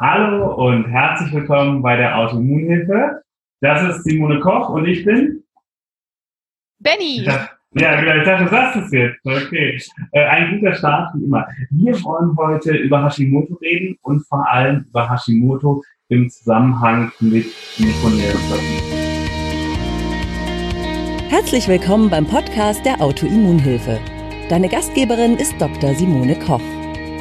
Hallo und herzlich willkommen bei der Autoimmunhilfe. Das ist Simone Koch und ich bin Benny. Ja, genau, ich dachte, du sagst es jetzt. Okay. Äh, ein guter Start wie immer. Wir wollen heute über Hashimoto reden und vor allem über Hashimoto im Zusammenhang mit Mikronährstoffen. Herzlich willkommen beim Podcast der Autoimmunhilfe. Deine Gastgeberin ist Dr. Simone Koch.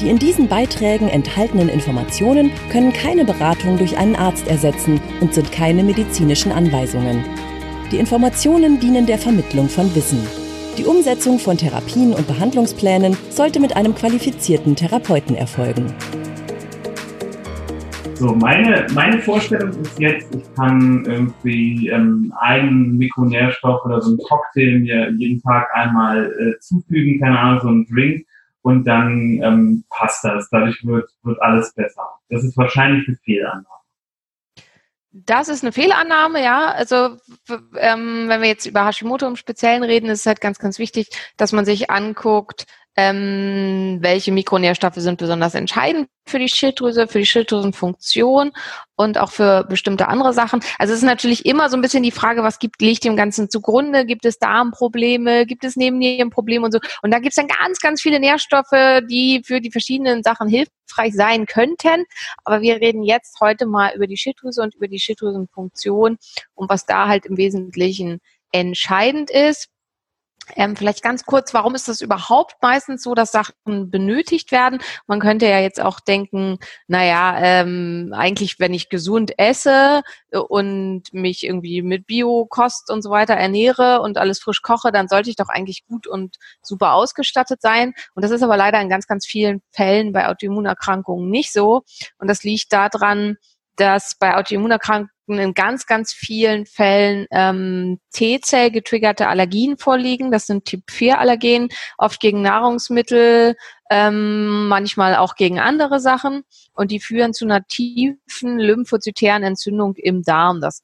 Die in diesen Beiträgen enthaltenen Informationen können keine Beratung durch einen Arzt ersetzen und sind keine medizinischen Anweisungen. Die Informationen dienen der Vermittlung von Wissen. Die Umsetzung von Therapien und Behandlungsplänen sollte mit einem qualifizierten Therapeuten erfolgen. So, meine, meine Vorstellung ist jetzt, ich kann irgendwie ähm, einen Mikronährstoff oder so einen Cocktail mir jeden Tag einmal äh, zufügen, keine Ahnung, so einen Drink und dann ähm, passt das. Dadurch wird, wird alles besser. Das ist wahrscheinlich eine Fehlannahme. Das ist eine Fehlannahme, ja. Also ähm, wenn wir jetzt über Hashimoto im Speziellen reden, ist es halt ganz, ganz wichtig, dass man sich anguckt, ähm, welche Mikronährstoffe sind besonders entscheidend für die Schilddrüse, für die Schilddrüsenfunktion und auch für bestimmte andere Sachen. Also es ist natürlich immer so ein bisschen die Frage, was gibt, liegt dem Ganzen zugrunde? Gibt es Darmprobleme? Gibt es Nebennierenprobleme und so? Und da gibt es dann ganz, ganz viele Nährstoffe, die für die verschiedenen Sachen hilfreich sein könnten. Aber wir reden jetzt heute mal über die Schilddrüse und über die Schilddrüsenfunktion und was da halt im Wesentlichen entscheidend ist. Ähm, vielleicht ganz kurz, warum ist das überhaupt meistens so, dass Sachen benötigt werden? Man könnte ja jetzt auch denken, naja, ähm, eigentlich, wenn ich gesund esse und mich irgendwie mit Biokost und so weiter ernähre und alles frisch koche, dann sollte ich doch eigentlich gut und super ausgestattet sein. Und das ist aber leider in ganz, ganz vielen Fällen bei Autoimmunerkrankungen nicht so. Und das liegt daran, dass bei Autoimmunerkrankungen in ganz, ganz vielen Fällen ähm, T-Zell getriggerte Allergien vorliegen. Das sind Typ-4-Allergen, oft gegen Nahrungsmittel, ähm, manchmal auch gegen andere Sachen. Und die führen zu einer tiefen lymphozytären Entzündung im Darm. Das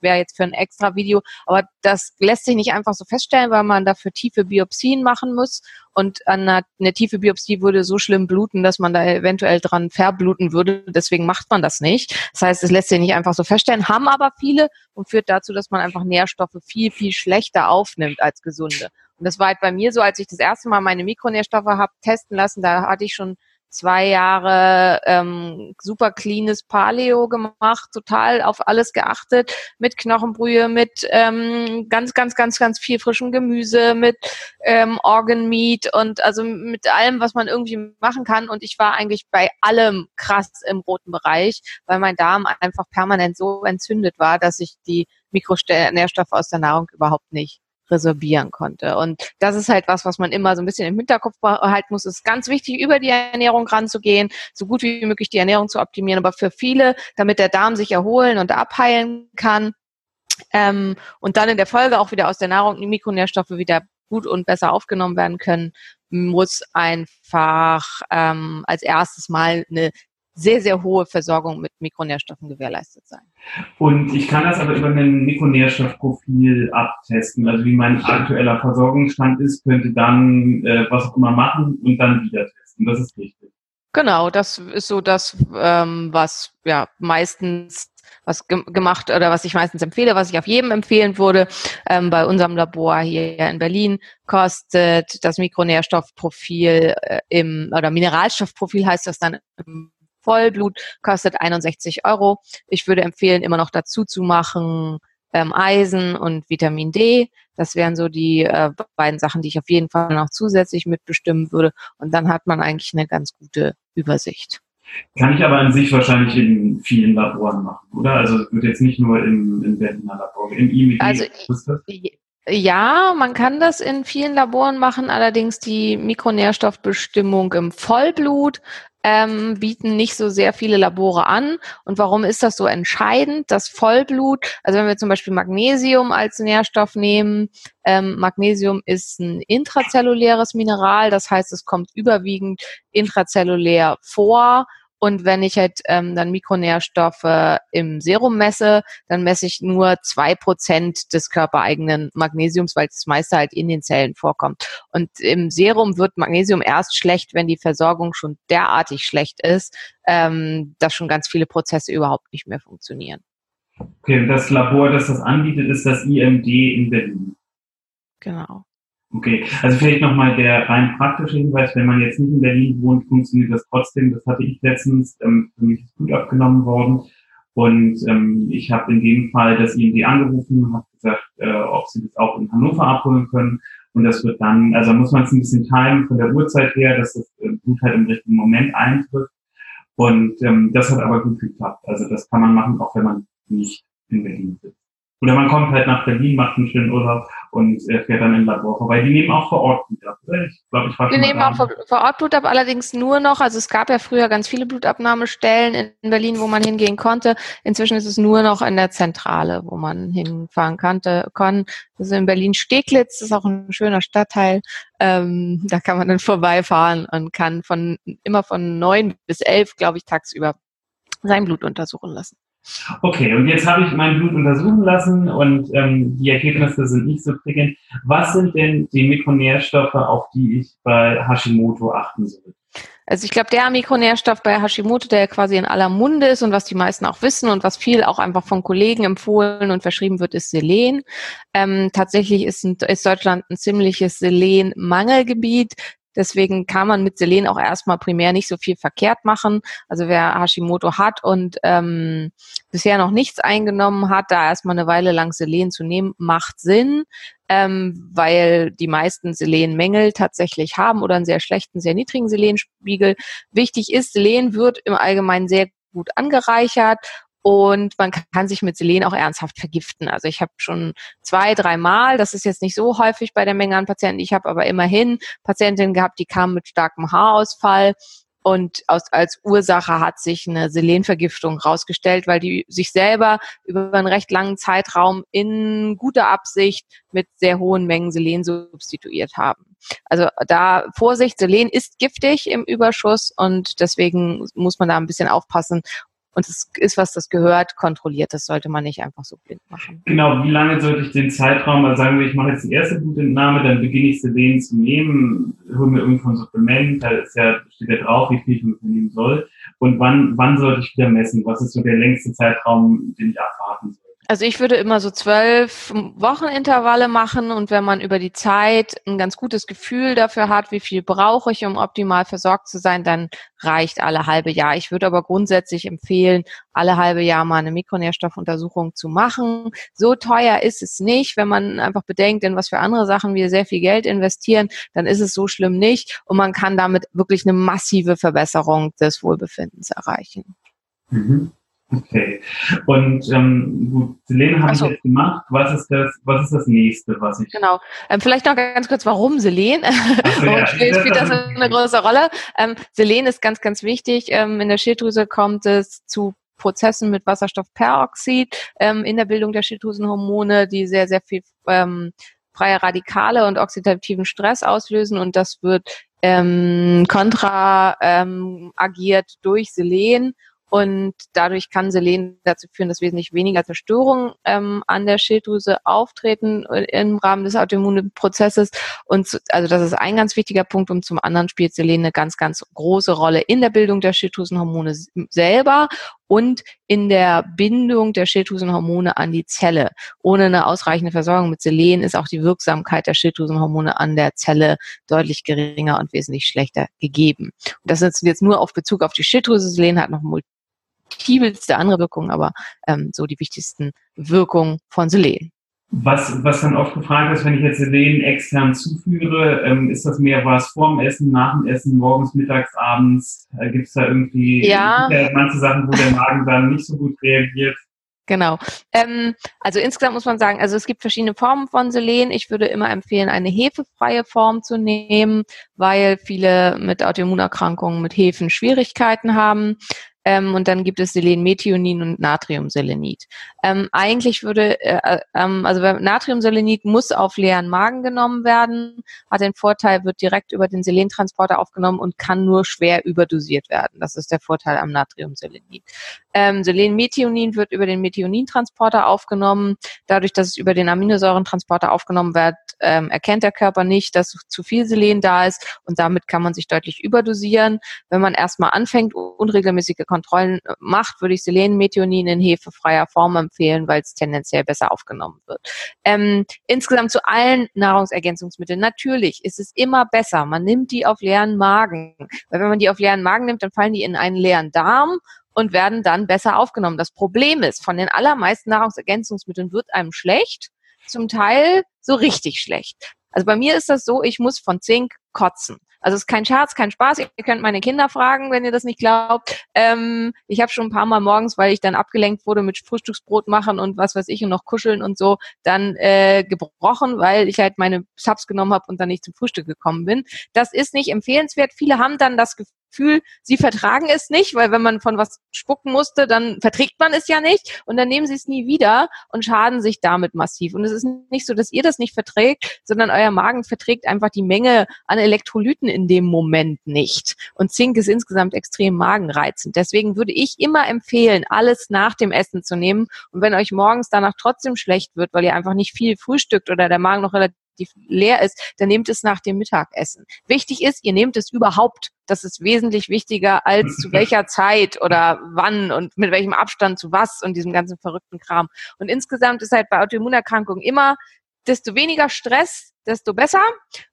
wäre jetzt für ein extra Video, aber das lässt sich nicht einfach so feststellen, weil man dafür tiefe Biopsien machen muss. Und eine, eine tiefe Biopsie würde so schlimm bluten, dass man da eventuell dran verbluten würde. Deswegen macht man das nicht. Das heißt, es lässt sich nicht einfach so feststellen, haben aber viele und führt dazu, dass man einfach Nährstoffe viel, viel schlechter aufnimmt als gesunde. Und das war halt bei mir so, als ich das erste Mal meine Mikronährstoffe habe testen lassen, da hatte ich schon zwei Jahre ähm, super cleanes Paleo gemacht, total auf alles geachtet, mit Knochenbrühe, mit ähm, ganz, ganz, ganz, ganz viel frischem Gemüse, mit ähm, Organ Meat und also mit allem, was man irgendwie machen kann. Und ich war eigentlich bei allem krass im roten Bereich, weil mein Darm einfach permanent so entzündet war, dass ich die Mikronährstoffe aus der Nahrung überhaupt nicht resorbieren konnte. Und das ist halt was, was man immer so ein bisschen im Hinterkopf behalten muss. Es ist ganz wichtig, über die Ernährung ranzugehen, so gut wie möglich die Ernährung zu optimieren. Aber für viele, damit der Darm sich erholen und abheilen kann ähm, und dann in der Folge auch wieder aus der Nahrung die Mikronährstoffe wieder gut und besser aufgenommen werden können, muss einfach ähm, als erstes mal eine sehr, sehr hohe Versorgung mit Mikronährstoffen gewährleistet sein. Und ich kann das aber über ein Mikronährstoffprofil abtesten. Also wie mein aktueller Versorgungsstand ist, könnte dann äh, was auch immer machen und dann wieder testen. Das ist richtig. Genau, das ist so das, ähm, was ja meistens was ge gemacht oder was ich meistens empfehle, was ich auf jedem empfehlen würde. Ähm, bei unserem Labor hier in Berlin kostet das Mikronährstoffprofil äh, im oder Mineralstoffprofil heißt das dann im Vollblut kostet 61 Euro. Ich würde empfehlen, immer noch dazu zu machen ähm, Eisen und Vitamin D. Das wären so die äh, beiden Sachen, die ich auf jeden Fall noch zusätzlich mitbestimmen würde. Und dann hat man eigentlich eine ganz gute Übersicht. Kann ich aber an sich wahrscheinlich in vielen Laboren machen, oder? Also wird jetzt nicht nur im, im Berliner Labor, im IMD. Also, ja, man kann das in vielen Laboren machen, allerdings die Mikronährstoffbestimmung im Vollblut ähm, bieten nicht so sehr viele Labore an. Und warum ist das so entscheidend? Das Vollblut, also wenn wir zum Beispiel Magnesium als Nährstoff nehmen, ähm, Magnesium ist ein intrazelluläres Mineral, das heißt, es kommt überwiegend intrazellulär vor und wenn ich halt ähm, dann Mikronährstoffe im Serum messe, dann messe ich nur zwei Prozent des körpereigenen Magnesiums, weil das meiste halt in den Zellen vorkommt. Und im Serum wird Magnesium erst schlecht, wenn die Versorgung schon derartig schlecht ist, ähm, dass schon ganz viele Prozesse überhaupt nicht mehr funktionieren. Okay, das Labor, das das anbietet, ist das IMD in Berlin. Genau. Okay, also vielleicht nochmal der rein praktische Hinweis, wenn man jetzt nicht in Berlin wohnt, funktioniert das trotzdem. Das hatte ich letztens, ähm, für mich ist gut abgenommen worden. Und ähm, ich habe in dem Fall das IMD angerufen, habe gesagt, äh, ob sie das auch in Hannover abholen können. Und das wird dann, also muss man es ein bisschen timen von der Uhrzeit her, dass das äh, Blut halt im richtigen Moment eintrifft. Und ähm, das hat aber gut geklappt. Also das kann man machen, auch wenn man nicht in Berlin sitzt. Oder man kommt halt nach Berlin, macht einen schönen Urlaub und äh, fährt dann im Labor vorbei. Die nehmen auch vor Ort Blut ab. Ich glaube, ich war Wir nehmen auch vor, vor, Ort Blut ab, allerdings nur noch. Also es gab ja früher ganz viele Blutabnahmestellen in Berlin, wo man hingehen konnte. Inzwischen ist es nur noch in der Zentrale, wo man hinfahren konnte. Kann. Ist in Berlin-Steglitz, ist auch ein schöner Stadtteil. Ähm, da kann man dann vorbeifahren und kann von immer von neun bis elf, glaube ich, tagsüber sein Blut untersuchen lassen. Okay, und jetzt habe ich mein Blut untersuchen lassen und ähm, die Ergebnisse sind nicht so prickelnd. Was sind denn die Mikronährstoffe, auf die ich bei Hashimoto achten soll? Also ich glaube, der Mikronährstoff bei Hashimoto, der quasi in aller Munde ist und was die meisten auch wissen und was viel auch einfach von Kollegen empfohlen und verschrieben wird, ist Selen. Ähm, tatsächlich ist, ein, ist Deutschland ein ziemliches Selen-Mangelgebiet. Deswegen kann man mit Selen auch erstmal primär nicht so viel verkehrt machen. Also wer Hashimoto hat und ähm, bisher noch nichts eingenommen hat, da erstmal eine Weile lang Selen zu nehmen, macht Sinn, ähm, weil die meisten Selenmängel tatsächlich haben oder einen sehr schlechten, sehr niedrigen Selenspiegel. Wichtig ist, Selen wird im Allgemeinen sehr gut angereichert und man kann sich mit Selen auch ernsthaft vergiften. Also ich habe schon zwei, dreimal, das ist jetzt nicht so häufig bei der Menge an Patienten, ich habe aber immerhin Patientinnen gehabt, die kamen mit starkem Haarausfall und aus, als Ursache hat sich eine Selenvergiftung rausgestellt, weil die sich selber über einen recht langen Zeitraum in guter Absicht mit sehr hohen Mengen Selen substituiert haben. Also da Vorsicht, Selen ist giftig im Überschuss und deswegen muss man da ein bisschen aufpassen und es ist was, das gehört, kontrolliert. Das sollte man nicht einfach so blind machen. Genau, wie lange sollte ich den Zeitraum, also sagen wir, ich mache jetzt die erste Blutentnahme, dann beginne ich Selen zu nehmen, hole mir irgendwo ein Supplement, da ist ja, steht ja drauf, wie viel ich nehmen soll. Und wann, wann sollte ich wieder messen? Was ist so der längste Zeitraum, den ich abwarten soll? Also ich würde immer so zwölf Wochenintervalle machen und wenn man über die Zeit ein ganz gutes Gefühl dafür hat, wie viel brauche ich, um optimal versorgt zu sein, dann reicht alle halbe Jahr. Ich würde aber grundsätzlich empfehlen, alle halbe Jahr mal eine Mikronährstoffuntersuchung zu machen. So teuer ist es nicht, wenn man einfach bedenkt, in was für andere Sachen wir sehr viel Geld investieren, dann ist es so schlimm nicht und man kann damit wirklich eine massive Verbesserung des Wohlbefindens erreichen. Mhm. Okay. Und ähm, gut, Selene habe so. ich jetzt gemacht. Was ist das, was ist das nächste, was ich. Genau. Ähm, vielleicht noch ganz kurz, warum Selen? So, ja. spielt, spielt das eine große Rolle? Ähm, Selen ist ganz, ganz wichtig. Ähm, in der Schilddrüse kommt es zu Prozessen mit Wasserstoffperoxid ähm, in der Bildung der Schilddrüsenhormone, die sehr, sehr viel ähm, freie Radikale und oxidativen Stress auslösen und das wird ähm, kontra ähm, agiert durch Selen und dadurch kann Selen dazu führen, dass wesentlich weniger Zerstörungen ähm, an der Schilddrüse auftreten äh, im Rahmen des Autoimmunprozesses. Und also das ist ein ganz wichtiger Punkt. Und zum anderen spielt Selen eine ganz, ganz große Rolle in der Bildung der Schilddrüsenhormone selber und in der Bindung der Schilddrüsenhormone an die Zelle. Ohne eine ausreichende Versorgung mit Selen ist auch die Wirksamkeit der Schilddrüsenhormone an der Zelle deutlich geringer und wesentlich schlechter gegeben. Und das ist jetzt nur auf Bezug auf die Schilddrüse. Selen hat noch multipelste andere Wirkungen, aber ähm, so die wichtigsten Wirkungen von Selen. Was, was dann oft gefragt ist, wenn ich jetzt Selen extern zuführe, ähm, ist das mehr was vorm Essen, nach dem Essen, morgens, mittags, abends? Äh, Gibt es da irgendwie ja. manche Sachen, wo der Magen dann nicht so gut reagiert? Genau. Ähm, also insgesamt muss man sagen, also es gibt verschiedene Formen von Selen. Ich würde immer empfehlen, eine hefefreie Form zu nehmen, weil viele mit Autoimmunerkrankungen mit Hefen Schwierigkeiten haben. Ähm, und dann gibt es Selenmethionin und Natriumselenit. Ähm, eigentlich würde, äh, äh, ähm, also Natriumselenit muss auf leeren Magen genommen werden, hat den Vorteil, wird direkt über den Selentransporter aufgenommen und kann nur schwer überdosiert werden. Das ist der Vorteil am Natriumselenit. Ähm, Selenmethionin wird über den Methionintransporter aufgenommen. Dadurch, dass es über den Aminosäurentransporter aufgenommen wird, ähm, erkennt der Körper nicht, dass zu viel Selen da ist und damit kann man sich deutlich überdosieren. Wenn man erstmal anfängt, unregelmäßige Kontrollen äh, macht, würde ich Selenmethionin in hefefreier Form empfehlen, weil es tendenziell besser aufgenommen wird. Ähm, insgesamt zu allen Nahrungsergänzungsmitteln. Natürlich ist es immer besser. Man nimmt die auf leeren Magen. Weil wenn man die auf leeren Magen nimmt, dann fallen die in einen leeren Darm und werden dann besser aufgenommen. Das Problem ist, von den allermeisten Nahrungsergänzungsmitteln wird einem schlecht, zum Teil so richtig schlecht. Also bei mir ist das so, ich muss von Zink kotzen. Also es ist kein Scherz, kein Spaß. Ihr könnt meine Kinder fragen, wenn ihr das nicht glaubt. Ähm, ich habe schon ein paar Mal morgens, weil ich dann abgelenkt wurde mit Frühstücksbrot machen und was weiß ich und noch kuscheln und so, dann äh, gebrochen, weil ich halt meine Subs genommen habe und dann nicht zum Frühstück gekommen bin. Das ist nicht empfehlenswert. Viele haben dann das Gefühl, Gefühl, sie vertragen es nicht, weil wenn man von was spucken musste, dann verträgt man es ja nicht und dann nehmen sie es nie wieder und schaden sich damit massiv. Und es ist nicht so, dass ihr das nicht verträgt, sondern euer Magen verträgt einfach die Menge an Elektrolyten in dem Moment nicht. Und Zink ist insgesamt extrem magenreizend. Deswegen würde ich immer empfehlen, alles nach dem Essen zu nehmen. Und wenn euch morgens danach trotzdem schlecht wird, weil ihr einfach nicht viel frühstückt oder der Magen noch relativ leer ist, dann nehmt es nach dem Mittagessen. Wichtig ist, ihr nehmt es überhaupt. Das ist wesentlich wichtiger als zu welcher Zeit oder wann und mit welchem Abstand zu was und diesem ganzen verrückten Kram. Und insgesamt ist halt bei Autoimmunerkrankungen immer, desto weniger Stress, desto besser.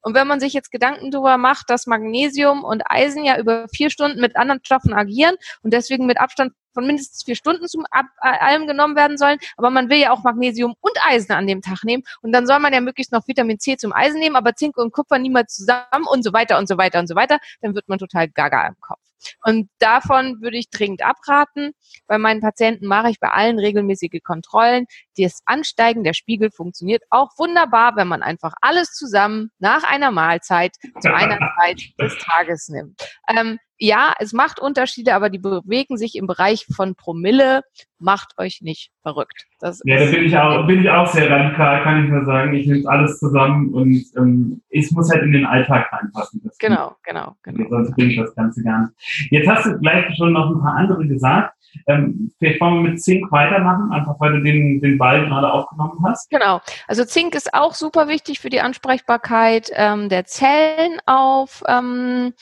Und wenn man sich jetzt Gedanken darüber macht, dass Magnesium und Eisen ja über vier Stunden mit anderen Stoffen agieren und deswegen mit Abstand von mindestens vier Stunden zum Ab allem genommen werden sollen. Aber man will ja auch Magnesium und Eisen an dem Tag nehmen. Und dann soll man ja möglichst noch Vitamin C zum Eisen nehmen, aber Zink und Kupfer niemals zusammen und so weiter und so weiter und so weiter. Dann wird man total gaga im Kopf. Und davon würde ich dringend abraten. Bei meinen Patienten mache ich bei allen regelmäßige Kontrollen. Das Ansteigen der Spiegel funktioniert auch wunderbar, wenn man einfach alles zusammen nach einer Mahlzeit zu einer Zeit des Tages nimmt. Ähm, ja, es macht Unterschiede, aber die bewegen sich im Bereich von Promille. Macht euch nicht verrückt. Das ja, da bin ich, auch, bin ich auch sehr radikal, kann ich nur sagen. Ich nehme alles zusammen und ähm, es muss halt in den Alltag reinpassen. Das genau, genau, genau. Sonst bringe ich das Ganze gar nicht. Jetzt hast du gleich schon noch ein paar andere gesagt. Ähm, vielleicht wollen wir mit Zink weitermachen, einfach weil du den, den Ball gerade aufgenommen hast. Genau. Also Zink ist auch super wichtig für die Ansprechbarkeit ähm, der Zellen auf ähm,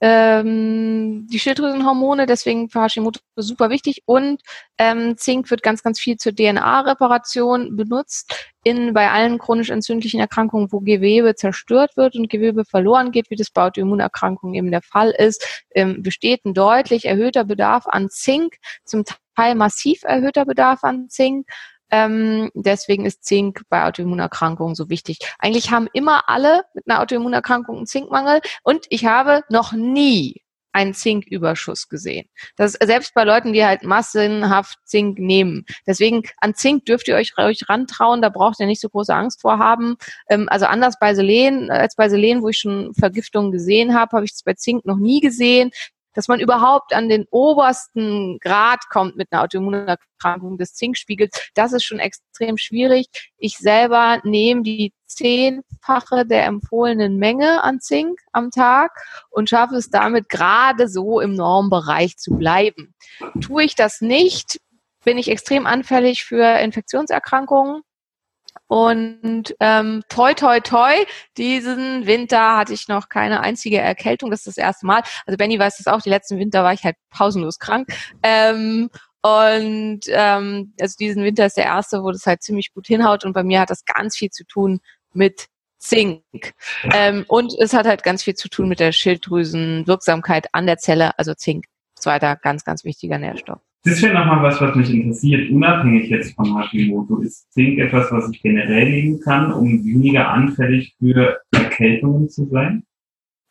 ähm, die Schilddrüsenhormone, deswegen für Hashimoto super wichtig. Und ähm, Zink wird ganz, ganz viel zur DNA-Reparation benutzt. In, bei allen chronisch entzündlichen Erkrankungen, wo Gewebe zerstört wird und Gewebe verloren geht, wie das bei Autoimmunerkrankungen eben der Fall ist, ähm, besteht ein deutlich erhöhter Bedarf an Zink, zum Teil massiv erhöhter Bedarf an Zink. Ähm, deswegen ist Zink bei Autoimmunerkrankungen so wichtig. Eigentlich haben immer alle mit einer Autoimmunerkrankung einen Zinkmangel und ich habe noch nie einen Zinküberschuss gesehen. Das ist selbst bei Leuten, die halt massenhaft Zink nehmen. Deswegen an Zink dürft ihr euch, euch rantrauen, da braucht ihr nicht so große Angst vor haben. Ähm, also anders bei Selen, als bei Selen, wo ich schon Vergiftungen gesehen habe, habe ich es bei Zink noch nie gesehen dass man überhaupt an den obersten Grad kommt mit einer Autoimmunerkrankung des Zinkspiegels, das ist schon extrem schwierig. Ich selber nehme die zehnfache der empfohlenen Menge an Zink am Tag und schaffe es damit gerade so im Normbereich zu bleiben. Tue ich das nicht, bin ich extrem anfällig für Infektionserkrankungen und ähm, toi, toi, toi, diesen Winter hatte ich noch keine einzige Erkältung. Das ist das erste Mal. Also Benny weiß das auch, die letzten Winter war ich halt pausenlos krank. Ähm, und ähm, also diesen Winter ist der erste, wo das halt ziemlich gut hinhaut. Und bei mir hat das ganz viel zu tun mit Zink. Ähm, und es hat halt ganz viel zu tun mit der Schilddrüsenwirksamkeit an der Zelle, also Zink. Zweiter ganz, ganz wichtiger Nährstoff. Das wäre nochmal was, was mich interessiert. Unabhängig jetzt von Hashimoto, ist Zink etwas, was ich generell nehmen kann, um weniger anfällig für Erkältungen zu sein?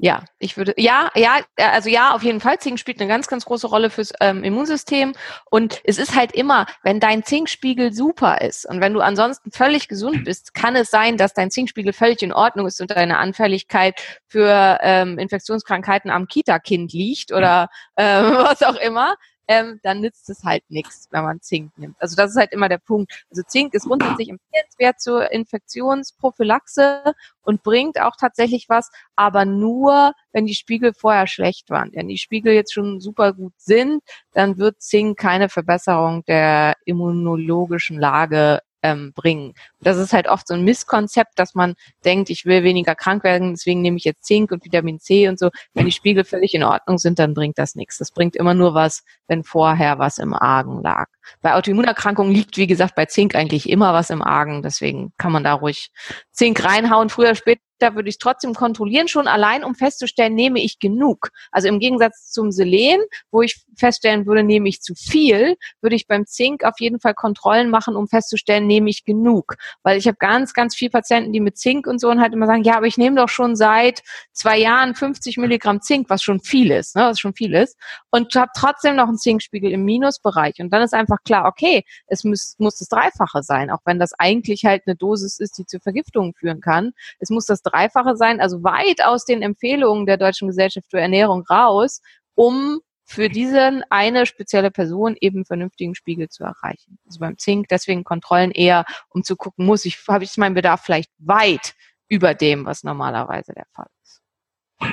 Ja, ich würde, ja, ja, also ja, auf jeden Fall. Zink spielt eine ganz, ganz große Rolle fürs ähm, Immunsystem. Und es ist halt immer, wenn dein Zinkspiegel super ist und wenn du ansonsten völlig gesund bist, kann es sein, dass dein Zinkspiegel völlig in Ordnung ist und deine Anfälligkeit für ähm, Infektionskrankheiten am Kita-Kind liegt oder ähm, was auch immer ähm, dann nützt es halt nichts, wenn man Zink nimmt. Also das ist halt immer der Punkt. Also Zink ist grundsätzlich empfehlenswert zur Infektionsprophylaxe und bringt auch tatsächlich was, aber nur, wenn die Spiegel vorher schlecht waren. Wenn die Spiegel jetzt schon super gut sind, dann wird Zink keine Verbesserung der immunologischen Lage ähm, bringen. Das ist halt oft so ein Misskonzept, dass man denkt, ich will weniger krank werden, deswegen nehme ich jetzt Zink und Vitamin C und so. Wenn die Spiegel völlig in Ordnung sind, dann bringt das nichts. Das bringt immer nur was, wenn vorher was im Argen lag. Bei Autoimmunerkrankungen liegt, wie gesagt, bei Zink eigentlich immer was im Argen. Deswegen kann man da ruhig Zink reinhauen. Früher, später da würde ich trotzdem kontrollieren, schon allein, um festzustellen, nehme ich genug. Also im Gegensatz zum Selen, wo ich feststellen würde, nehme ich zu viel, würde ich beim Zink auf jeden Fall Kontrollen machen, um festzustellen, nehme ich genug. Weil ich habe ganz, ganz viele Patienten, die mit Zink und so und halt immer sagen, ja, aber ich nehme doch schon seit zwei Jahren 50 Milligramm Zink, was schon viel ist, ne, was schon viel ist, und habe trotzdem noch einen Zinkspiegel im Minusbereich. Und dann ist einfach klar, okay, es muss, muss das Dreifache sein, auch wenn das eigentlich halt eine Dosis ist, die zu Vergiftungen führen kann. Es muss das Dreifache sein, also weit aus den Empfehlungen der Deutschen Gesellschaft für Ernährung raus, um für diese eine spezielle Person eben vernünftigen Spiegel zu erreichen. Also beim Zink deswegen Kontrollen eher, um zu gucken, muss ich, habe ich meinen Bedarf vielleicht weit über dem, was normalerweise der Fall ist.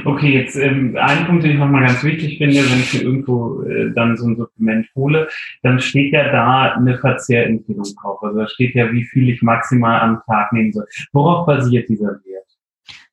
Okay, jetzt ähm, ein Punkt, den ich nochmal ganz wichtig finde, wenn ich mir irgendwo äh, dann so ein Supplement hole, dann steht ja da eine Verzehrempfehlung drauf. Also da steht ja, wie viel ich maximal am Tag nehmen soll. Worauf basiert dieser Wert?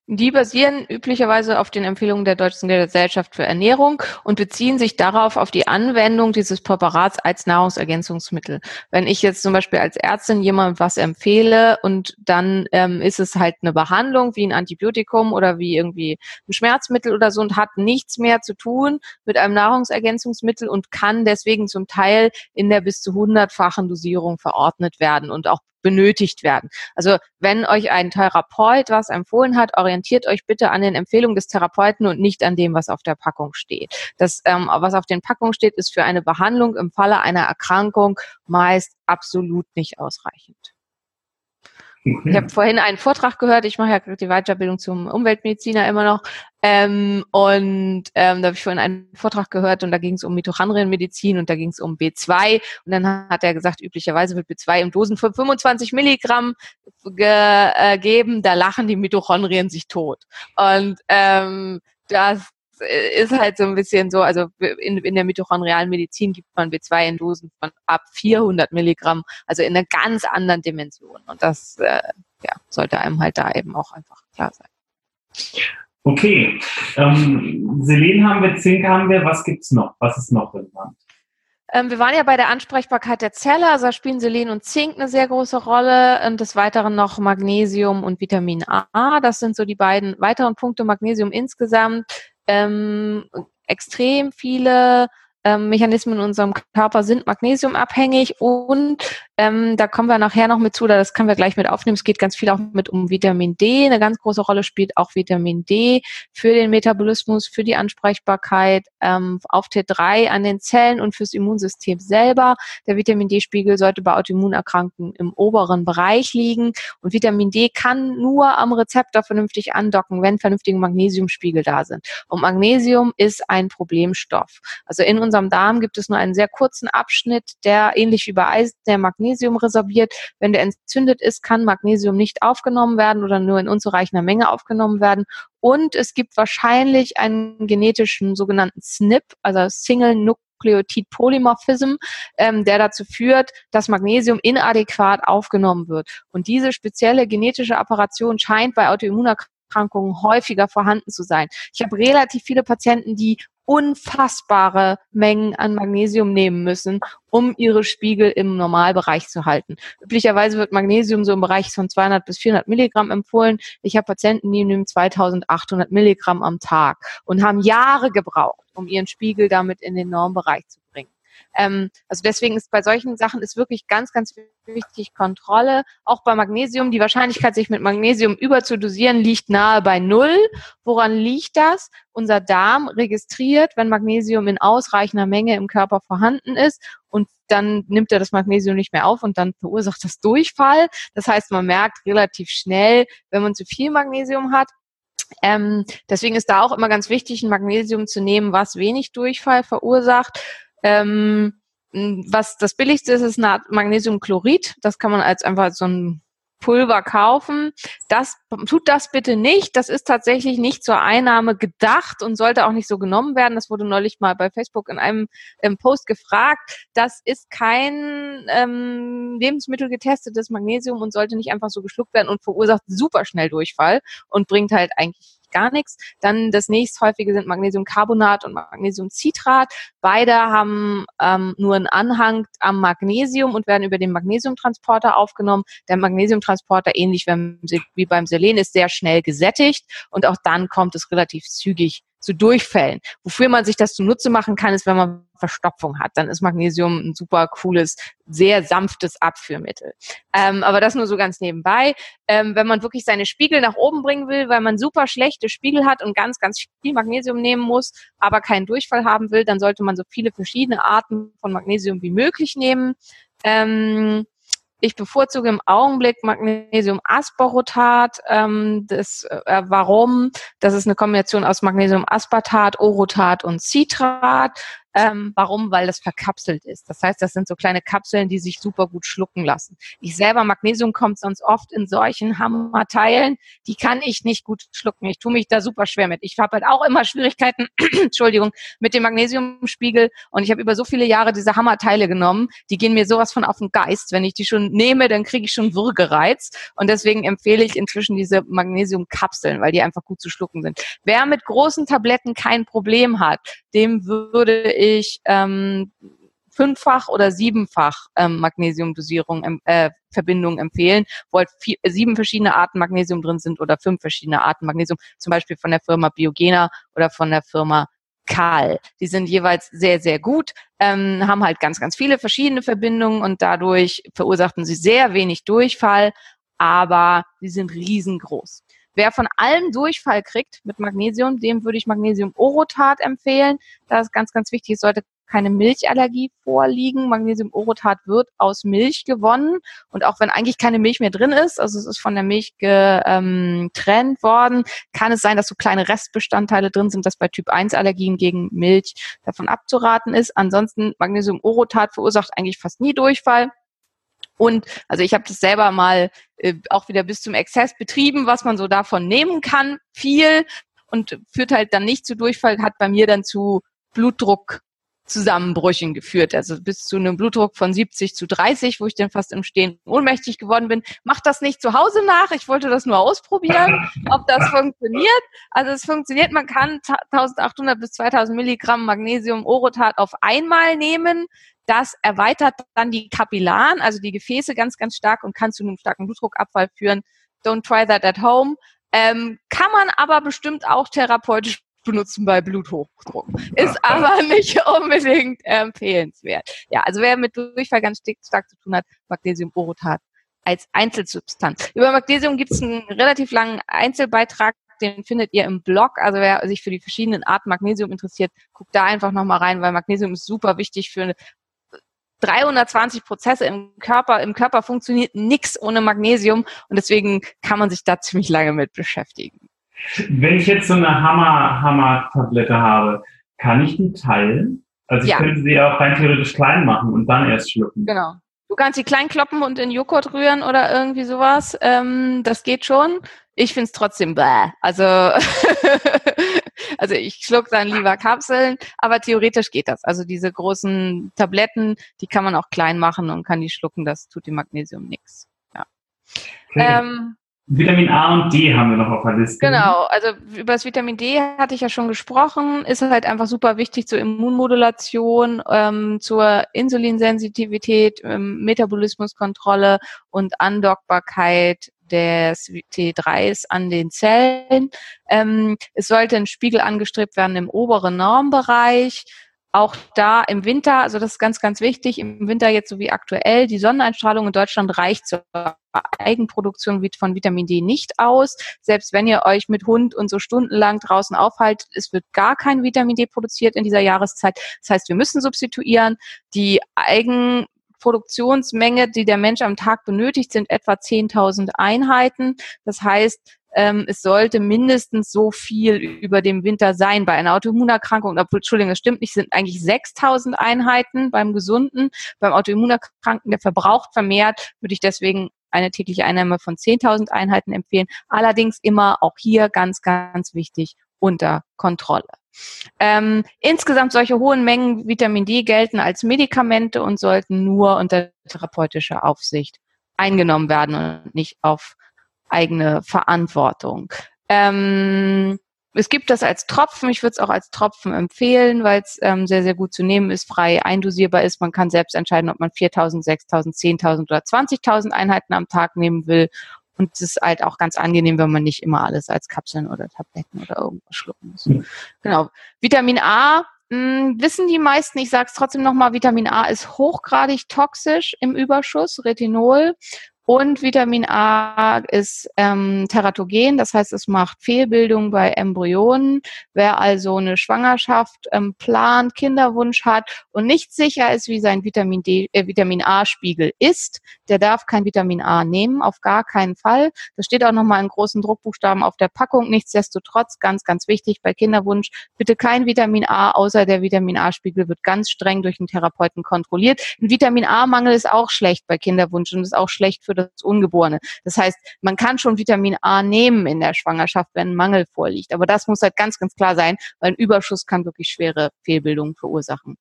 Die basieren üblicherweise auf den Empfehlungen der Deutschen Gesellschaft für Ernährung und beziehen sich darauf auf die Anwendung dieses Präparats als Nahrungsergänzungsmittel. Wenn ich jetzt zum Beispiel als Ärztin jemand was empfehle und dann ähm, ist es halt eine Behandlung wie ein Antibiotikum oder wie irgendwie ein Schmerzmittel oder so und hat nichts mehr zu tun mit einem Nahrungsergänzungsmittel und kann deswegen zum Teil in der bis zu hundertfachen Dosierung verordnet werden und auch benötigt werden. Also wenn euch ein Therapeut was empfohlen hat, orientiert euch bitte an den Empfehlungen des Therapeuten und nicht an dem, was auf der Packung steht. Das, ähm, was auf den Packungen steht, ist für eine Behandlung im Falle einer Erkrankung meist absolut nicht ausreichend. Okay. Ich habe vorhin einen Vortrag gehört, ich mache ja die Weiterbildung zum Umweltmediziner immer noch. Ähm, und ähm, da habe ich vorhin einen Vortrag gehört und da ging es um Mitochondrienmedizin und da ging es um B2. Und dann hat er gesagt, üblicherweise wird B2 im Dosen von 25 Milligramm gegeben, da lachen die Mitochondrien sich tot. Und ähm, das ist halt so ein bisschen so, also in, in der mitochondrialen Medizin gibt man B2 in Dosen von ab 400 Milligramm, also in einer ganz anderen Dimension. Und das äh, ja, sollte einem halt da eben auch einfach klar sein. Okay, ähm, Selen haben wir, Zink haben wir, was gibt's noch? Was ist noch relevant? Ähm, wir waren ja bei der Ansprechbarkeit der Zelle, also da spielen Selen und Zink eine sehr große Rolle und des Weiteren noch Magnesium und Vitamin A. Das sind so die beiden weiteren Punkte. Magnesium insgesamt ähm, extrem viele ähm, Mechanismen in unserem Körper sind magnesiumabhängig und ähm, da kommen wir nachher noch mit zu, da das können wir gleich mit aufnehmen. Es geht ganz viel auch mit um Vitamin D. Eine ganz große Rolle spielt auch Vitamin D für den Metabolismus, für die Ansprechbarkeit ähm, auf T3 an den Zellen und fürs Immunsystem selber. Der Vitamin D-Spiegel sollte bei Autoimmunerkrankungen im oberen Bereich liegen und Vitamin D kann nur am Rezeptor vernünftig andocken, wenn vernünftige Magnesiumspiegel da sind. Und Magnesium ist ein Problemstoff. Also in unserem Darm gibt es nur einen sehr kurzen Abschnitt, der ähnlich wie bei Eisen der Magnesium resorbiert. Wenn der entzündet ist, kann Magnesium nicht aufgenommen werden oder nur in unzureichender Menge aufgenommen werden. Und es gibt wahrscheinlich einen genetischen sogenannten SNP, also Single Nukleotid Polymorphism, ähm, der dazu führt, dass Magnesium inadäquat aufgenommen wird. Und diese spezielle genetische Apparation scheint bei Autoimmunerkrankungen häufiger vorhanden zu sein. Ich habe relativ viele Patienten, die unfassbare Mengen an Magnesium nehmen müssen, um ihre Spiegel im Normalbereich zu halten. Üblicherweise wird Magnesium so im Bereich von 200 bis 400 Milligramm empfohlen. Ich habe Patienten, die nehmen 2800 Milligramm am Tag und haben Jahre gebraucht, um ihren Spiegel damit in den Normbereich zu bringen. Ähm, also deswegen ist bei solchen Sachen ist wirklich ganz, ganz wichtig Kontrolle. Auch bei Magnesium, die Wahrscheinlichkeit, sich mit Magnesium überzudosieren, liegt nahe bei null. Woran liegt das? Unser Darm registriert, wenn Magnesium in ausreichender Menge im Körper vorhanden ist und dann nimmt er das Magnesium nicht mehr auf und dann verursacht das Durchfall. Das heißt, man merkt relativ schnell, wenn man zu viel Magnesium hat, ähm, deswegen ist da auch immer ganz wichtig, ein Magnesium zu nehmen, was wenig Durchfall verursacht. Ähm, was das billigste ist, ist Magnesiumchlorid. Das kann man als einfach so ein Pulver kaufen. Das tut das bitte nicht. Das ist tatsächlich nicht zur Einnahme gedacht und sollte auch nicht so genommen werden. Das wurde neulich mal bei Facebook in einem ähm, Post gefragt. Das ist kein ähm, Lebensmittel getestetes Magnesium und sollte nicht einfach so geschluckt werden und verursacht super schnell Durchfall und bringt halt eigentlich gar nichts. Dann das nächsthäufige sind Magnesiumcarbonat und Magnesiumcitrat. Beide haben ähm, nur einen Anhang am Magnesium und werden über den Magnesiumtransporter aufgenommen. Der Magnesiumtransporter, ähnlich wie beim Selen, ist sehr schnell gesättigt und auch dann kommt es relativ zügig zu Durchfällen. Wofür man sich das zunutze machen kann, ist, wenn man Verstopfung hat. Dann ist Magnesium ein super cooles, sehr sanftes Abführmittel. Ähm, aber das nur so ganz nebenbei. Ähm, wenn man wirklich seine Spiegel nach oben bringen will, weil man super schlechte Spiegel hat und ganz, ganz viel Magnesium nehmen muss, aber keinen Durchfall haben will, dann sollte man so viele verschiedene Arten von Magnesium wie möglich nehmen. Ähm, ich bevorzuge im Augenblick Magnesium-Asparotat. Ähm, das, äh, warum? Das ist eine Kombination aus Magnesium-Aspartat, Orotat und Citrat. Ähm, warum? Weil das verkapselt ist. Das heißt, das sind so kleine Kapseln, die sich super gut schlucken lassen. Ich selber, Magnesium kommt sonst oft in solchen Hammerteilen, die kann ich nicht gut schlucken. Ich tue mich da super schwer mit. Ich habe halt auch immer Schwierigkeiten, Entschuldigung, mit dem Magnesiumspiegel und ich habe über so viele Jahre diese Hammerteile genommen, die gehen mir sowas von auf den Geist. Wenn ich die schon nehme, dann kriege ich schon Würgereiz und deswegen empfehle ich inzwischen diese Magnesiumkapseln, weil die einfach gut zu schlucken sind. Wer mit großen Tabletten kein Problem hat, dem würde ich ähm, fünffach oder siebenfach ähm, Magnesiumdosierung äh, Verbindung empfehlen, wo halt vier, sieben verschiedene Arten Magnesium drin sind oder fünf verschiedene Arten Magnesium, zum Beispiel von der Firma Biogena oder von der Firma Kal. Die sind jeweils sehr, sehr gut, ähm, haben halt ganz, ganz viele verschiedene Verbindungen und dadurch verursachten sie sehr wenig Durchfall, aber sie sind riesengroß. Wer von allem Durchfall kriegt mit Magnesium, dem würde ich Magnesium-Orotat empfehlen. Das ist ganz, ganz wichtig. Es sollte keine Milchallergie vorliegen. Magnesium-Orotat wird aus Milch gewonnen. Und auch wenn eigentlich keine Milch mehr drin ist, also es ist von der Milch getrennt worden, kann es sein, dass so kleine Restbestandteile drin sind, dass bei Typ-1-Allergien gegen Milch davon abzuraten ist. Ansonsten Magnesium-Orotat verursacht eigentlich fast nie Durchfall. Und also ich habe das selber mal äh, auch wieder bis zum Exzess betrieben, was man so davon nehmen kann, viel und führt halt dann nicht zu Durchfall, hat bei mir dann zu Blutdruck Zusammenbrüchen geführt, also bis zu einem Blutdruck von 70 zu 30, wo ich dann fast im Stehen ohnmächtig geworden bin. Macht das nicht zu Hause nach. Ich wollte das nur ausprobieren, ob das funktioniert. Also es funktioniert. Man kann 1800 bis 2000 Milligramm Magnesium Orotat auf einmal nehmen. Das erweitert dann die Kapillaren, also die Gefäße ganz, ganz stark und kann zu einem starken Blutdruckabfall führen. Don't try that at home. Ähm, kann man aber bestimmt auch therapeutisch benutzen bei Bluthochdruck. Ist aber nicht unbedingt empfehlenswert. Ja, also wer mit Durchfall ganz stark zu tun hat, Magnesium-Orotat als Einzelsubstanz. Über Magnesium gibt es einen relativ langen Einzelbeitrag, den findet ihr im Blog. Also wer sich für die verschiedenen Arten Magnesium interessiert, guckt da einfach nochmal rein, weil Magnesium ist super wichtig für 320 Prozesse im Körper. Im Körper funktioniert nichts ohne Magnesium und deswegen kann man sich da ziemlich lange mit beschäftigen. Wenn ich jetzt so eine Hammer-Hammer-Tablette habe, kann ich die teilen? Also ich ja. könnte sie auch rein theoretisch klein machen und dann erst schlucken. Genau. Du kannst sie klein kloppen und in Joghurt rühren oder irgendwie sowas. Ähm, das geht schon. Ich finde es trotzdem bäh. Also, also ich schluck dann lieber Kapseln, aber theoretisch geht das. Also diese großen Tabletten, die kann man auch klein machen und kann die schlucken. Das tut dem Magnesium nichts. Ja. Okay. Ähm, Vitamin A und D haben wir noch auf der Liste. Genau, also über das Vitamin D hatte ich ja schon gesprochen, ist halt einfach super wichtig zur Immunmodulation, ähm, zur Insulinsensitivität, ähm, Metabolismuskontrolle und Andockbarkeit des T3s an den Zellen. Ähm, es sollte ein Spiegel angestrebt werden im oberen Normbereich auch da im Winter, also das ist ganz, ganz wichtig, im Winter jetzt so wie aktuell, die Sonneneinstrahlung in Deutschland reicht zur Eigenproduktion von Vitamin D nicht aus. Selbst wenn ihr euch mit Hund und so stundenlang draußen aufhaltet, es wird gar kein Vitamin D produziert in dieser Jahreszeit. Das heißt, wir müssen substituieren. Die Eigenproduktionsmenge, die der Mensch am Tag benötigt, sind etwa 10.000 Einheiten. Das heißt, ähm, es sollte mindestens so viel über dem Winter sein. Bei einer Autoimmunerkrankung, Entschuldigung, das stimmt nicht, sind eigentlich 6000 Einheiten beim Gesunden. Beim Autoimmunerkrankten, der verbraucht vermehrt, würde ich deswegen eine tägliche Einnahme von 10.000 Einheiten empfehlen. Allerdings immer auch hier ganz, ganz wichtig unter Kontrolle. Ähm, insgesamt solche hohen Mengen Vitamin D gelten als Medikamente und sollten nur unter therapeutischer Aufsicht eingenommen werden und nicht auf eigene Verantwortung. Ähm, es gibt das als Tropfen. Ich würde es auch als Tropfen empfehlen, weil es ähm, sehr, sehr gut zu nehmen ist, frei eindosierbar ist. Man kann selbst entscheiden, ob man 4.000, 6.000, 10.000 oder 20.000 Einheiten am Tag nehmen will. Und es ist halt auch ganz angenehm, wenn man nicht immer alles als Kapseln oder Tabletten oder irgendwas schlucken muss. Mhm. Genau. Vitamin A mh, hm, wissen die meisten, ich sage es trotzdem nochmal, Vitamin A ist hochgradig toxisch im Überschuss, Retinol. Und Vitamin A ist ähm, teratogen, das heißt, es macht Fehlbildung bei Embryonen. Wer also eine Schwangerschaft ähm, plant, Kinderwunsch hat und nicht sicher ist, wie sein Vitamin D, äh, Vitamin A-Spiegel ist, der darf kein Vitamin A nehmen, auf gar keinen Fall. Das steht auch nochmal in großen Druckbuchstaben auf der Packung. Nichtsdestotrotz, ganz, ganz wichtig bei Kinderwunsch, bitte kein Vitamin A, außer der Vitamin A-Spiegel wird ganz streng durch den Therapeuten kontrolliert. Ein Vitamin A-Mangel ist auch schlecht bei Kinderwunsch und ist auch schlecht für für das Ungeborene. Das heißt, man kann schon Vitamin A nehmen in der Schwangerschaft, wenn ein Mangel vorliegt. Aber das muss halt ganz, ganz klar sein, weil ein Überschuss kann wirklich schwere Fehlbildungen verursachen.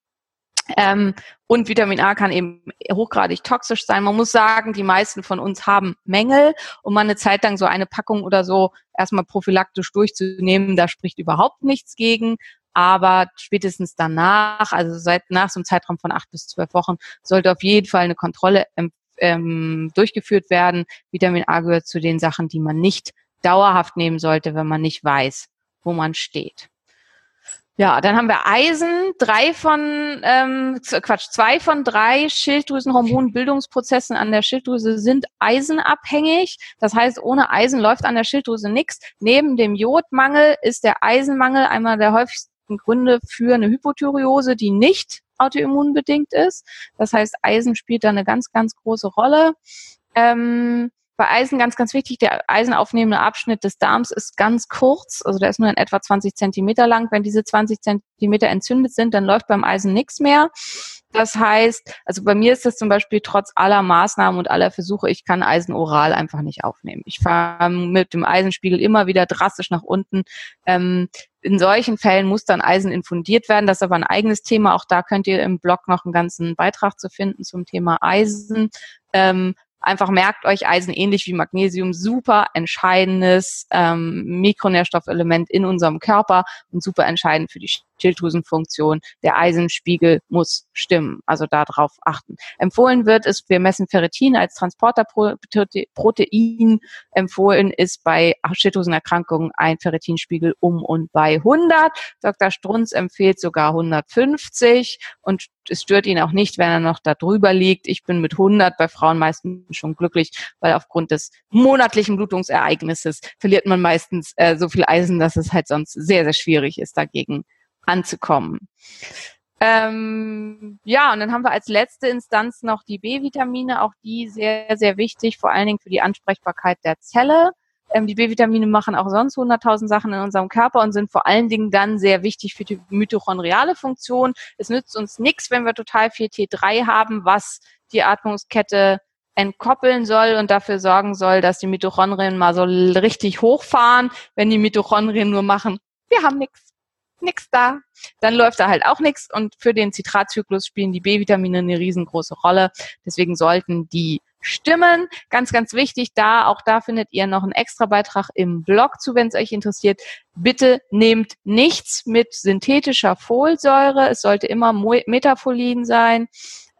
Ähm, und Vitamin A kann eben hochgradig toxisch sein. Man muss sagen, die meisten von uns haben Mängel und mal eine Zeit lang so eine Packung oder so erstmal prophylaktisch durchzunehmen, da spricht überhaupt nichts gegen. Aber spätestens danach, also seit nach so einem Zeitraum von acht bis zwölf Wochen, sollte auf jeden Fall eine Kontrolle ähm, durchgeführt werden. Vitamin A gehört zu den Sachen, die man nicht dauerhaft nehmen sollte, wenn man nicht weiß, wo man steht. Ja, dann haben wir Eisen. Drei von, ähm, Quatsch, zwei von drei Schilddrüsenhormonbildungsprozessen an der Schilddrüse sind eisenabhängig. Das heißt, ohne Eisen läuft an der Schilddrüse nichts. Neben dem Jodmangel ist der Eisenmangel einmal der häufigsten Gründe für eine Hypothyreose, die nicht autoimmunbedingt ist. Das heißt, Eisen spielt da eine ganz, ganz große Rolle. Ähm, bei Eisen ganz, ganz wichtig, der eisenaufnehmende Abschnitt des Darms ist ganz kurz, also der ist nur in etwa 20 Zentimeter lang. Wenn diese 20 Zentimeter entzündet sind, dann läuft beim Eisen nichts mehr. Das heißt, also bei mir ist das zum Beispiel trotz aller Maßnahmen und aller Versuche, ich kann Eisen oral einfach nicht aufnehmen. Ich fahre mit dem Eisenspiegel immer wieder drastisch nach unten. Ähm, in solchen Fällen muss dann Eisen infundiert werden. Das ist aber ein eigenes Thema. Auch da könnt ihr im Blog noch einen ganzen Beitrag zu finden zum Thema Eisen. Ähm, einfach merkt euch Eisen ähnlich wie Magnesium super entscheidendes ähm, Mikronährstoffelement in unserem Körper und super entscheidend für die Schilddrüsenfunktion. Der Eisenspiegel muss stimmen, also darauf achten. Empfohlen wird es, wir messen Ferritin als Transporterprotein. Empfohlen ist bei Schilddrüsenerkrankungen ein Ferritinspiegel um und bei 100. Dr. Strunz empfiehlt sogar 150 und es stört ihn auch nicht, wenn er noch da drüber liegt. Ich bin mit 100 bei Frauen meistens schon glücklich, weil aufgrund des monatlichen Blutungsereignisses verliert man meistens äh, so viel Eisen, dass es halt sonst sehr, sehr schwierig ist, dagegen anzukommen. Ähm, ja, und dann haben wir als letzte Instanz noch die B-Vitamine, auch die sehr, sehr wichtig, vor allen Dingen für die Ansprechbarkeit der Zelle. Ähm, die B-Vitamine machen auch sonst 100.000 Sachen in unserem Körper und sind vor allen Dingen dann sehr wichtig für die mitochondriale Funktion. Es nützt uns nichts, wenn wir total viel T3 haben, was die Atmungskette entkoppeln soll und dafür sorgen soll, dass die Mitochondrien mal so richtig hochfahren. Wenn die Mitochondrien nur machen, wir haben nichts nichts da, dann läuft da halt auch nichts. Und für den Zitratzyklus spielen die B-Vitamine eine riesengroße Rolle. Deswegen sollten die stimmen. Ganz, ganz wichtig, da, auch da findet ihr noch einen extra Beitrag im Blog zu, wenn es euch interessiert. Bitte nehmt nichts mit synthetischer Folsäure. Es sollte immer Metafolin sein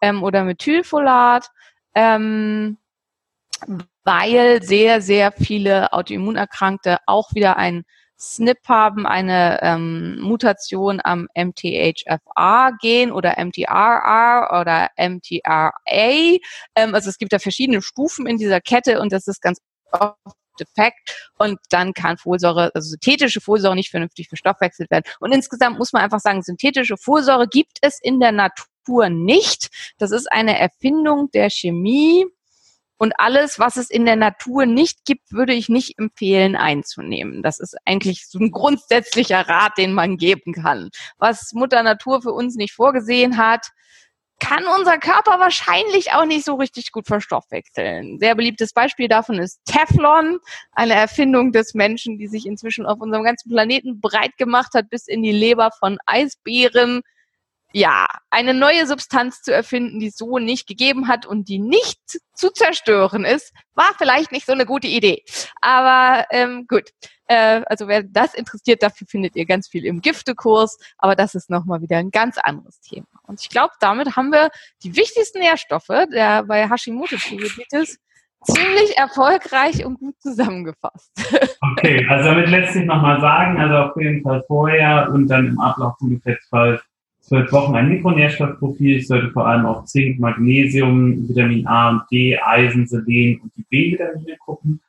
ähm, oder Methylfolat. Ähm, weil sehr, sehr viele Autoimmunerkrankte auch wieder ein SNP haben eine ähm, Mutation am MTHFR-Gen oder MTRR oder MTRA. Ähm, also es gibt da verschiedene Stufen in dieser Kette und das ist ganz oft defekt und dann kann Folsäure, also synthetische Folsäure nicht vernünftig verstoffwechselt werden. Und insgesamt muss man einfach sagen, synthetische Folsäure gibt es in der Natur nicht. Das ist eine Erfindung der Chemie. Und alles, was es in der Natur nicht gibt, würde ich nicht empfehlen einzunehmen. Das ist eigentlich so ein grundsätzlicher Rat, den man geben kann. Was Mutter Natur für uns nicht vorgesehen hat, kann unser Körper wahrscheinlich auch nicht so richtig gut verstoffwechseln. Sehr beliebtes Beispiel davon ist Teflon, eine Erfindung des Menschen, die sich inzwischen auf unserem ganzen Planeten breit gemacht hat, bis in die Leber von Eisbären. Ja, eine neue Substanz zu erfinden, die es so nicht gegeben hat und die nicht zu zerstören ist, war vielleicht nicht so eine gute Idee. Aber ähm, gut, äh, also wer das interessiert, dafür findet ihr ganz viel im Giftekurs, aber das ist nochmal wieder ein ganz anderes Thema. Und ich glaube, damit haben wir die wichtigsten Nährstoffe der bei Hashimoto-Diabetes ziemlich erfolgreich und gut zusammengefasst. Okay, also damit lässt sich nochmal sagen, also auf jeden Fall vorher und dann im Ablauf ungefähr zwölf, zwölf Wochen ein Mikronährstoffprofil. Ich sollte vor allem auf Zink, Magnesium, Vitamin A und D, Eisen, Selen und die B-Vitamine gucken.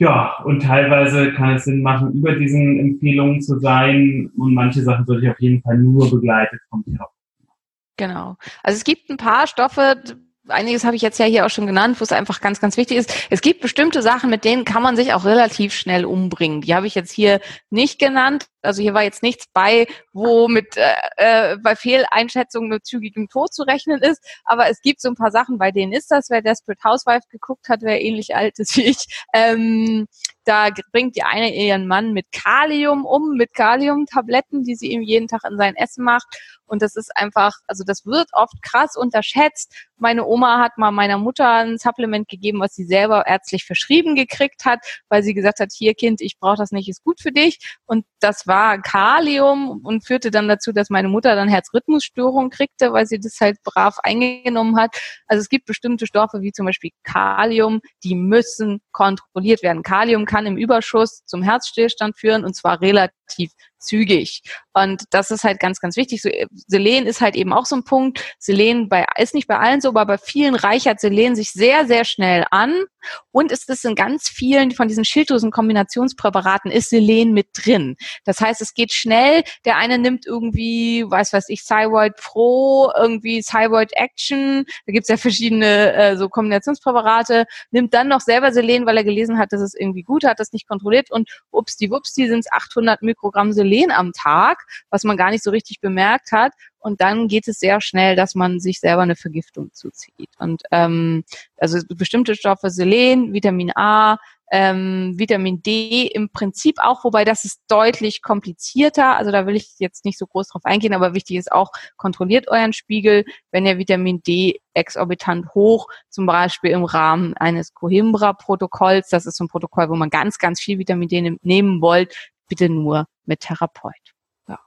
Ja, und teilweise kann es Sinn machen, über diesen Empfehlungen zu sein. Und manche Sachen sollte ich auf jeden Fall nur begleitet vom Therapeuten. Genau. Also es gibt ein paar Stoffe, einiges habe ich jetzt ja hier auch schon genannt, wo es einfach ganz, ganz wichtig ist. Es gibt bestimmte Sachen, mit denen kann man sich auch relativ schnell umbringen. Die habe ich jetzt hier nicht genannt. Also hier war jetzt nichts bei, wo mit äh, äh, bei Fehleinschätzungen mit zügigem Tod zu rechnen ist. Aber es gibt so ein paar Sachen, bei denen ist das. Wer Desperate Housewife geguckt hat, wer ähnlich alt ist wie ich, ähm, da bringt die eine ihren Mann mit Kalium um, mit Kaliumtabletten, die sie ihm jeden Tag in sein Essen macht. Und das ist einfach, also das wird oft krass unterschätzt. Meine Oma hat mal meiner Mutter ein Supplement gegeben, was sie selber ärztlich verschrieben gekriegt hat, weil sie gesagt hat, hier Kind, ich brauche das nicht, ist gut für dich. Und das war Kalium und führte dann dazu, dass meine Mutter dann Herzrhythmusstörungen kriegte, weil sie das halt brav eingenommen hat. Also es gibt bestimmte Stoffe wie zum Beispiel Kalium, die müssen kontrolliert werden. Kalium kann im Überschuss zum Herzstillstand führen und zwar relativ zügig. Und das ist halt ganz, ganz wichtig. So, Selen ist halt eben auch so ein Punkt. Selen bei, ist nicht bei allen so, aber bei vielen reichert Selen sich sehr, sehr schnell an. Und es ist in ganz vielen von diesen Schilddrüsen-Kombinationspräparaten ist Selen mit drin. Das heißt, es geht schnell. Der eine nimmt irgendwie, weiß was ich, Thyroid Pro, irgendwie Thyroid Action. Da gibt's ja verschiedene äh, so Kombinationspräparate. Nimmt dann noch selber Selen, weil er gelesen hat, dass es irgendwie gut hat, das nicht kontrolliert. Und ups, die wups, die sind 800 Mikrogramm Selen Selen am Tag, was man gar nicht so richtig bemerkt hat. Und dann geht es sehr schnell, dass man sich selber eine Vergiftung zuzieht. Und ähm, also bestimmte Stoffe, Selen, Vitamin A, ähm, Vitamin D im Prinzip auch, wobei das ist deutlich komplizierter. Also da will ich jetzt nicht so groß drauf eingehen, aber wichtig ist auch, kontrolliert euren Spiegel, wenn ihr Vitamin D exorbitant hoch, zum Beispiel im Rahmen eines Coimbra-Protokolls, das ist so ein Protokoll, wo man ganz, ganz viel Vitamin D nehmen wollt, bitte nur mit Therapeut. Ja.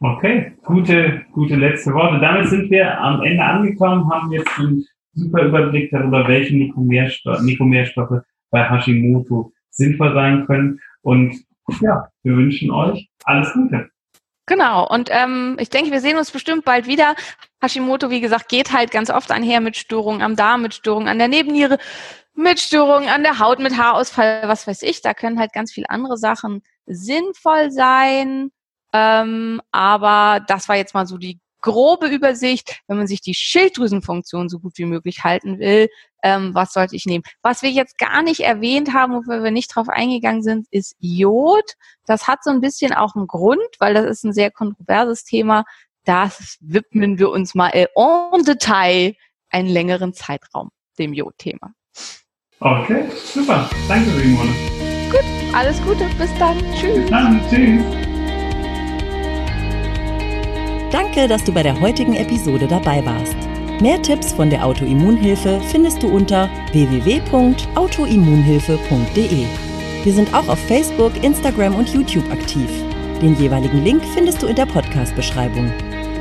Okay, gute, gute letzte Worte. Damit sind wir am Ende angekommen, haben jetzt einen super Überblick darüber, welche Nikomehrstoffe bei Hashimoto sinnvoll sein können. Und ja, wir wünschen euch alles Gute. Genau, und ähm, ich denke, wir sehen uns bestimmt bald wieder. Hashimoto, wie gesagt, geht halt ganz oft einher mit Störungen am Darm, mit Störungen an der Nebenniere, mit Störungen an der Haut, mit Haarausfall, was weiß ich. Da können halt ganz viele andere Sachen sinnvoll sein. Ähm, aber das war jetzt mal so die grobe Übersicht, wenn man sich die Schilddrüsenfunktion so gut wie möglich halten will, ähm, was sollte ich nehmen? Was wir jetzt gar nicht erwähnt haben, wo wir nicht drauf eingegangen sind, ist Jod. Das hat so ein bisschen auch einen Grund, weil das ist ein sehr kontroverses Thema. Das widmen wir uns mal en Detail einen längeren Zeitraum dem Jod-Thema. Okay, super. Danke, Simone. Gut, alles Gute. Bis dann. Tschüss. Bis dann. Tschüss. Danke, dass du bei der heutigen Episode dabei warst. Mehr Tipps von der Autoimmunhilfe findest du unter www.autoimmunhilfe.de. Wir sind auch auf Facebook, Instagram und YouTube aktiv. Den jeweiligen Link findest du in der Podcast-Beschreibung.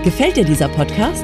Gefällt dir dieser Podcast?